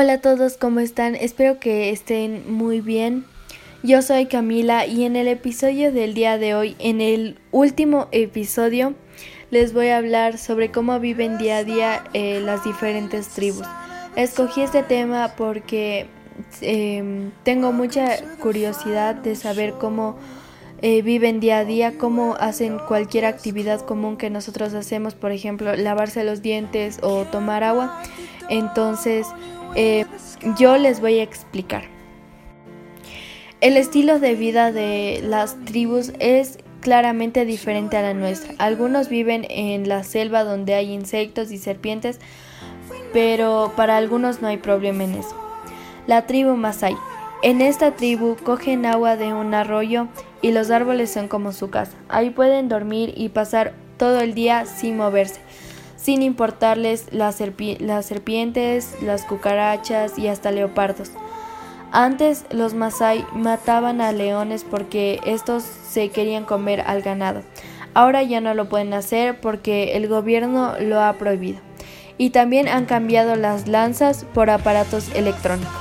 Hola a todos, ¿cómo están? Espero que estén muy bien. Yo soy Camila y en el episodio del día de hoy, en el último episodio, les voy a hablar sobre cómo viven día a día eh, las diferentes tribus. Escogí este tema porque em, tengo mucha curiosidad de saber cómo eh, viven día a día, cómo hacen cualquier actividad común que nosotros hacemos, por ejemplo, lavarse los dientes o tomar agua. Entonces, eh, yo les voy a explicar. El estilo de vida de las tribus es claramente diferente a la nuestra. Algunos viven en la selva donde hay insectos y serpientes, pero para algunos no hay problema en eso. La tribu Masai. En esta tribu cogen agua de un arroyo y los árboles son como su casa. Ahí pueden dormir y pasar todo el día sin moverse, sin importarles las, serpientes, las cucarachas y hasta leopardos. Antes los Masai mataban a leones porque estos se querían comer al ganado. Ahora ya no lo pueden hacer porque el gobierno lo ha prohibido. Y también han cambiado las lanzas por aparatos electrónicos.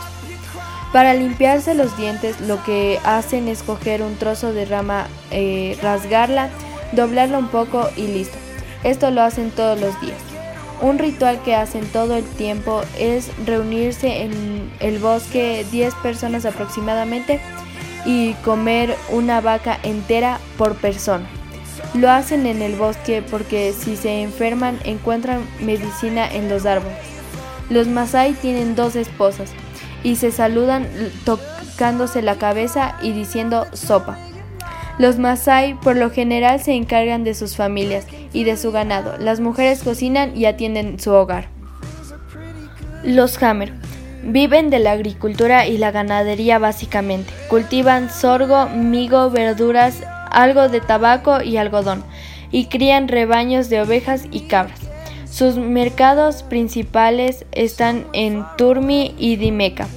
Para limpiarse los dientes lo que hacen es coger un trozo de rama, eh, rasgarla, doblarla un poco y listo. Esto lo hacen todos los días. Un ritual que hacen todo el tiempo es reunirse en el bosque 10 personas aproximadamente y comer una vaca entera por persona. Lo hacen en el bosque porque si se enferman encuentran medicina en los árboles. Los Masai tienen dos esposas, y se saludan tocándose la cabeza y diciendo sopa. Los Masai por lo general se encargan de sus familias y de su ganado. Las mujeres cocinan y atienden su hogar. Los Hammer viven de la agricultura y la ganadería básicamente. Cultivan sorgo, migo, verduras, algo de tabaco y algodón y crían rebaños de ovejas y cabras. Sus mercados principales están en Turmi y Dimeca,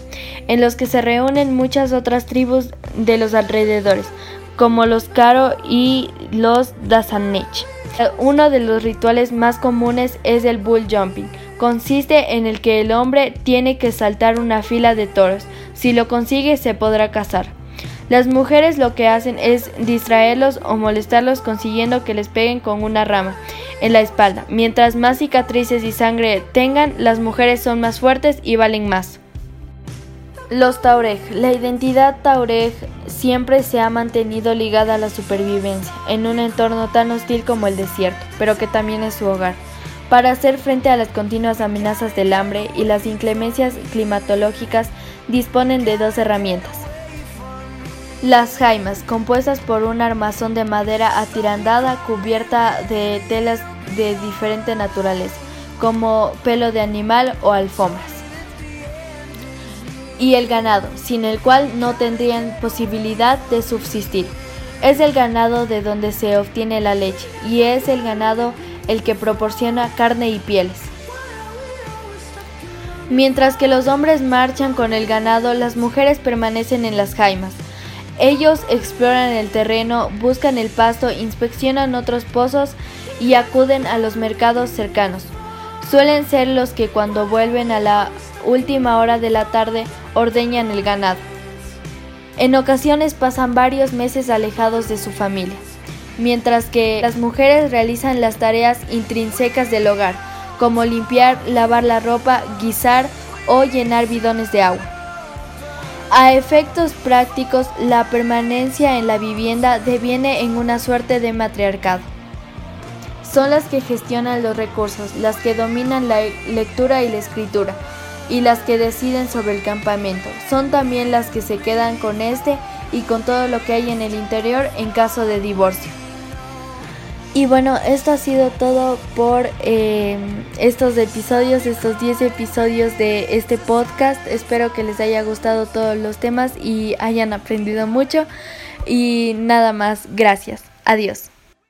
en los que se reúnen muchas otras tribus de los alrededores, como los Karo y los Dasanech. Uno de los rituales más comunes es el bull jumping. Consiste en el que el hombre tiene que saltar una fila de toros. Si lo consigue se podrá casar. Las mujeres lo que hacen es distraerlos o molestarlos consiguiendo que les peguen con una rama en la espalda. Mientras más cicatrices y sangre tengan, las mujeres son más fuertes y valen más. Los Taurej. La identidad Taurej siempre se ha mantenido ligada a la supervivencia, en un entorno tan hostil como el desierto, pero que también es su hogar. Para hacer frente a las continuas amenazas del hambre y las inclemencias climatológicas, disponen de dos herramientas las jaimas, compuestas por un armazón de madera atirandada cubierta de telas de diferente naturaleza, como pelo de animal o alfombras. Y el ganado, sin el cual no tendrían posibilidad de subsistir. Es el ganado de donde se obtiene la leche y es el ganado el que proporciona carne y pieles. Mientras que los hombres marchan con el ganado, las mujeres permanecen en las jaimas. Ellos exploran el terreno, buscan el pasto, inspeccionan otros pozos y acuden a los mercados cercanos. Suelen ser los que cuando vuelven a la última hora de la tarde ordeñan el ganado. En ocasiones pasan varios meses alejados de su familia, mientras que las mujeres realizan las tareas intrínsecas del hogar, como limpiar, lavar la ropa, guisar o llenar bidones de agua. A efectos prácticos, la permanencia en la vivienda deviene en una suerte de matriarcado. Son las que gestionan los recursos, las que dominan la lectura y la escritura, y las que deciden sobre el campamento. Son también las que se quedan con este y con todo lo que hay en el interior en caso de divorcio. Y bueno, esto ha sido todo por eh, estos episodios, estos 10 episodios de este podcast. Espero que les haya gustado todos los temas y hayan aprendido mucho. Y nada más, gracias. Adiós.